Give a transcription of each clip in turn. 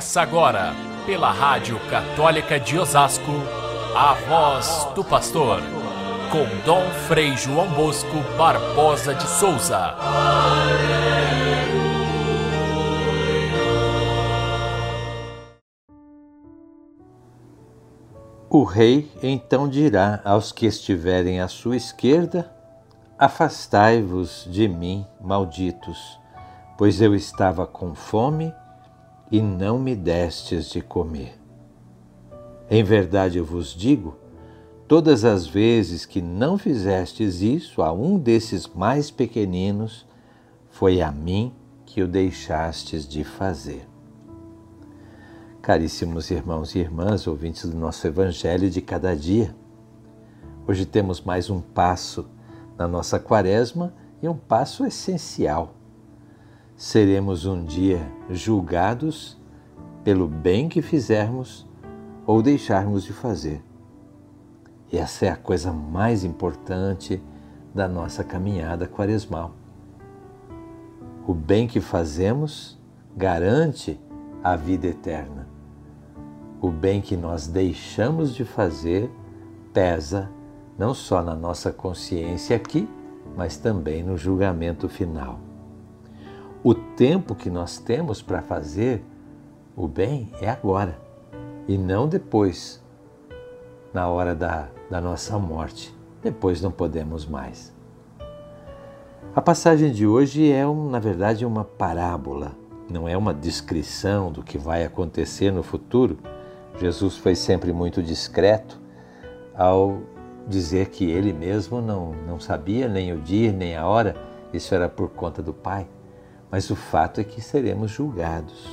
Começa agora, pela Rádio Católica de Osasco, a voz do pastor, com Dom Frei João Bosco Barbosa de Souza. O rei então dirá aos que estiverem à sua esquerda: Afastai-vos de mim, malditos, pois eu estava com fome e não me destes de comer. Em verdade eu vos digo, todas as vezes que não fizestes isso a um desses mais pequeninos, foi a mim que o deixastes de fazer. Caríssimos irmãos e irmãs, ouvintes do nosso Evangelho de cada dia, hoje temos mais um passo na nossa quaresma e um passo essencial seremos um dia julgados pelo bem que fizermos ou deixarmos de fazer. E essa é a coisa mais importante da nossa caminhada quaresmal. O bem que fazemos garante a vida eterna. O bem que nós deixamos de fazer pesa não só na nossa consciência aqui, mas também no julgamento final. O tempo que nós temos para fazer o bem é agora e não depois, na hora da, da nossa morte. Depois não podemos mais. A passagem de hoje é, na verdade, uma parábola, não é uma descrição do que vai acontecer no futuro. Jesus foi sempre muito discreto ao dizer que ele mesmo não, não sabia nem o dia nem a hora, isso era por conta do Pai mas o fato é que seremos julgados.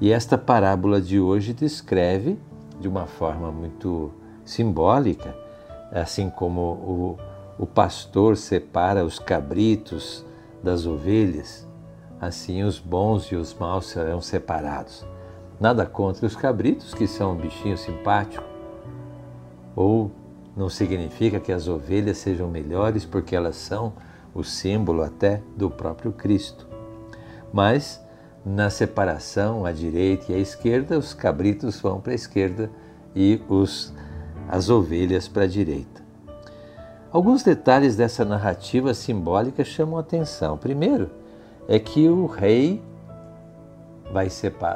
E esta parábola de hoje descreve, de uma forma muito simbólica, assim como o, o pastor separa os cabritos das ovelhas, assim os bons e os maus serão separados. Nada contra os cabritos, que são um bichinho simpático, ou não significa que as ovelhas sejam melhores porque elas são o símbolo até do próprio Cristo. Mas na separação à direita e à esquerda, os cabritos vão para a esquerda e os, as ovelhas para a direita. Alguns detalhes dessa narrativa simbólica chamam a atenção. Primeiro, é que o rei vai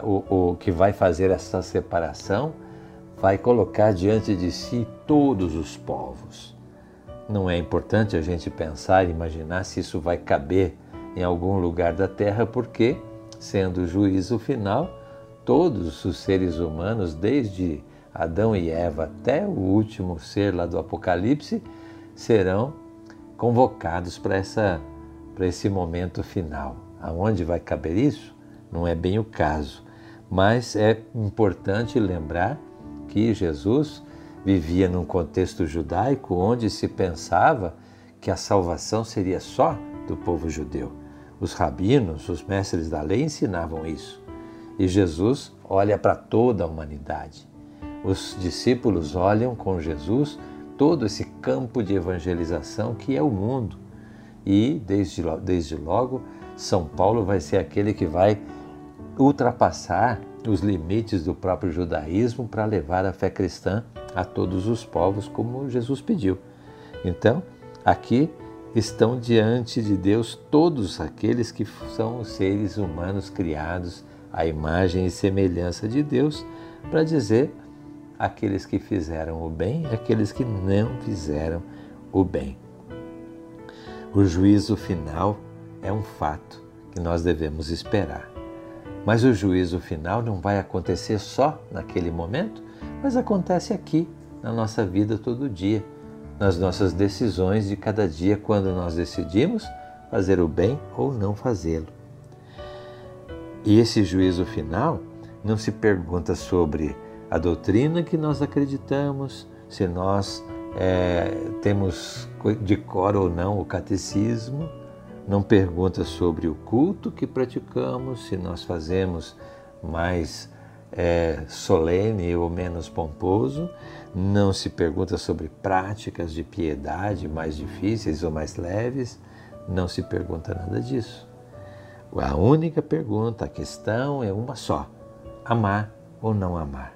o, o que vai fazer essa separação vai colocar diante de si todos os povos. Não é importante a gente pensar e imaginar se isso vai caber em algum lugar da terra, porque, sendo o juízo final, todos os seres humanos, desde Adão e Eva até o último ser lá do Apocalipse, serão convocados para essa para esse momento final. Aonde vai caber isso? Não é bem o caso, mas é importante lembrar que Jesus vivia num contexto judaico onde se pensava que a salvação seria só do povo judeu. Os rabinos, os mestres da lei ensinavam isso. E Jesus olha para toda a humanidade. Os discípulos olham com Jesus todo esse campo de evangelização que é o mundo. E, desde, desde logo, São Paulo vai ser aquele que vai ultrapassar os limites do próprio judaísmo para levar a fé cristã a todos os povos, como Jesus pediu. Então, aqui estão diante de Deus todos aqueles que são seres humanos criados à imagem e semelhança de Deus, para dizer aqueles que fizeram o bem e aqueles que não fizeram o bem. O juízo final é um fato que nós devemos esperar. Mas o juízo final não vai acontecer só naquele momento, mas acontece aqui, na nossa vida todo dia, nas nossas decisões de cada dia, quando nós decidimos fazer o bem ou não fazê-lo. E esse juízo final não se pergunta sobre a doutrina que nós acreditamos, se nós é, temos de cor ou não o catecismo, não pergunta sobre o culto que praticamos, se nós fazemos mais é, solene ou menos pomposo, não se pergunta sobre práticas de piedade mais difíceis ou mais leves, não se pergunta nada disso. A única pergunta, a questão é uma só: amar ou não amar.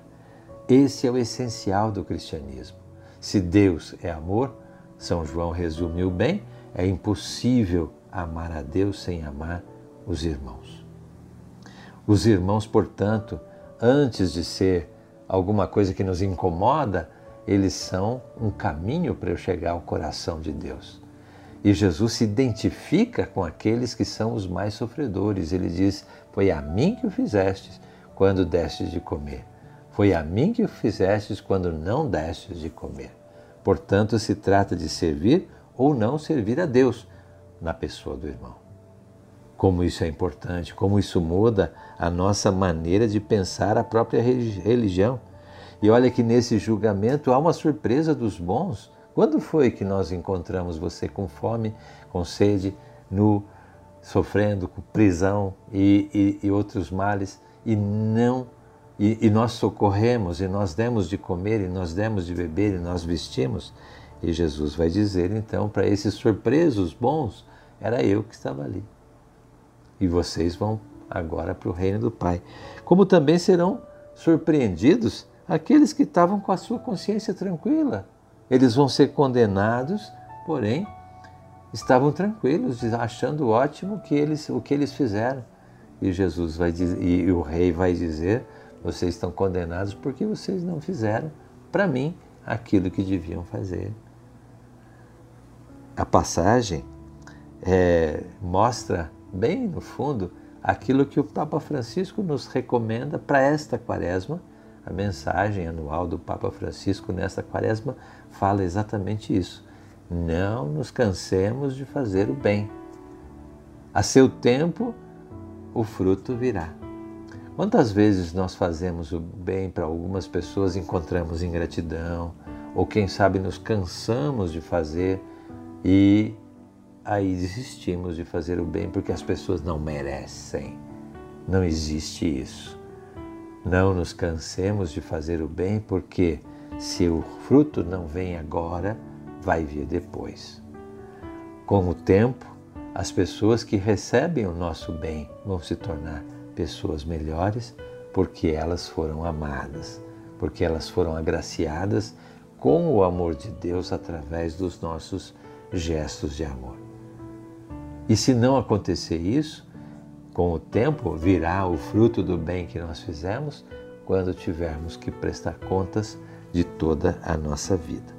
Esse é o essencial do cristianismo. Se Deus é amor, São João resumiu bem, é impossível amar a Deus sem amar os irmãos. Os irmãos, portanto, antes de ser alguma coisa que nos incomoda, eles são um caminho para eu chegar ao coração de Deus. E Jesus se identifica com aqueles que são os mais sofredores. Ele diz: Foi a mim que o fizestes quando destes de comer. Foi a mim que o fizestes quando não destes de comer. Portanto, se trata de servir ou não servir a Deus na pessoa do irmão. Como isso é importante, como isso muda a nossa maneira de pensar a própria religião. E olha que nesse julgamento há uma surpresa dos bons. Quando foi que nós encontramos você com fome, com sede, nu, sofrendo com prisão e, e, e outros males e não e, e, nós socorremos, e nós demos de comer, e nós demos de beber, e nós vestimos. E Jesus vai dizer então para esses surpresos bons: era eu que estava ali. E vocês vão agora para o reino do Pai. Como também serão surpreendidos aqueles que estavam com a sua consciência tranquila. Eles vão ser condenados, porém estavam tranquilos, achando ótimo que eles, o que eles fizeram. E Jesus vai dizer, e o rei vai dizer vocês estão condenados porque vocês não fizeram para mim aquilo que deviam fazer. A passagem é, mostra bem no fundo aquilo que o Papa Francisco nos recomenda para esta quaresma. A mensagem anual do Papa Francisco nesta quaresma fala exatamente isso. Não nos cansemos de fazer o bem. A seu tempo, o fruto virá. Quantas vezes nós fazemos o bem para algumas pessoas, encontramos ingratidão, ou quem sabe nos cansamos de fazer e aí desistimos de fazer o bem porque as pessoas não merecem. Não existe isso. Não nos cansemos de fazer o bem porque se o fruto não vem agora, vai vir depois. Com o tempo, as pessoas que recebem o nosso bem vão se tornar pessoas melhores porque elas foram amadas, porque elas foram agraciadas com o amor de Deus através dos nossos gestos de amor. E se não acontecer isso, com o tempo virá o fruto do bem que nós fizemos quando tivermos que prestar contas de toda a nossa vida.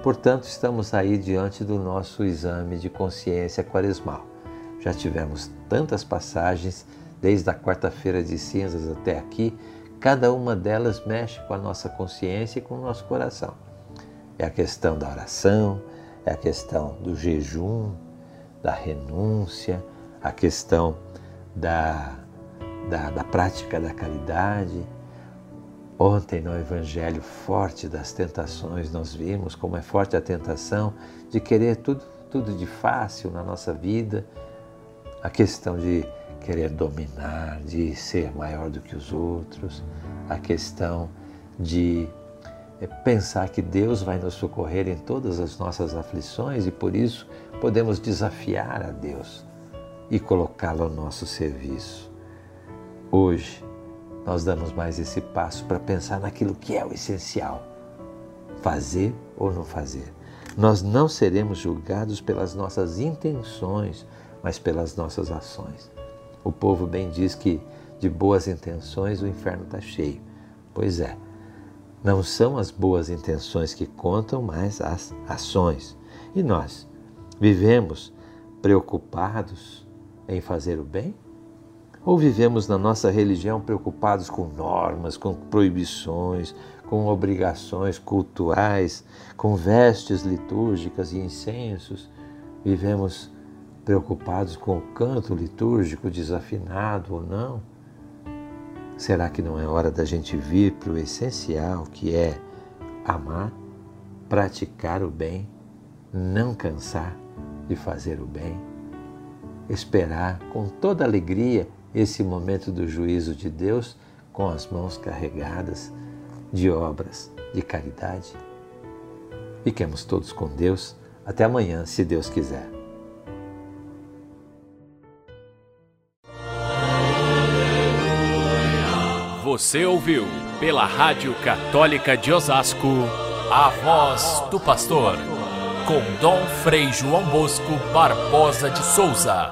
Portanto, estamos aí diante do nosso exame de consciência quaresmal. Já tivemos tantas passagens desde a quarta-feira de cinzas até aqui, cada uma delas mexe com a nossa consciência e com o nosso coração. É a questão da oração, é a questão do jejum, da renúncia, a questão da, da, da prática da caridade. Ontem no Evangelho forte das tentações, nós vimos como é forte a tentação de querer tudo, tudo de fácil na nossa vida, a questão de querer dominar, de ser maior do que os outros, a questão de eh, pensar que Deus vai nos socorrer em todas as nossas aflições e por isso podemos desafiar a Deus e colocá-lo ao nosso serviço. Hoje, nós damos mais esse passo para pensar naquilo que é o essencial: fazer ou não fazer. Nós não seremos julgados pelas nossas intenções, mas pelas nossas ações. O povo bem diz que de boas intenções o inferno está cheio. Pois é, não são as boas intenções que contam, mas as ações. E nós vivemos preocupados em fazer o bem? Ou vivemos na nossa religião preocupados com normas, com proibições, com obrigações culturais, com vestes litúrgicas e incensos? Vivemos preocupados com o canto litúrgico desafinado ou não? Será que não é hora da gente vir para o essencial, que é amar, praticar o bem, não cansar de fazer o bem, esperar com toda alegria esse momento do juízo de Deus com as mãos carregadas de obras de caridade? Fiquemos todos com Deus. Até amanhã, se Deus quiser. Você ouviu pela Rádio Católica de Osasco a voz do pastor com Dom Frei João Bosco Barbosa de Souza.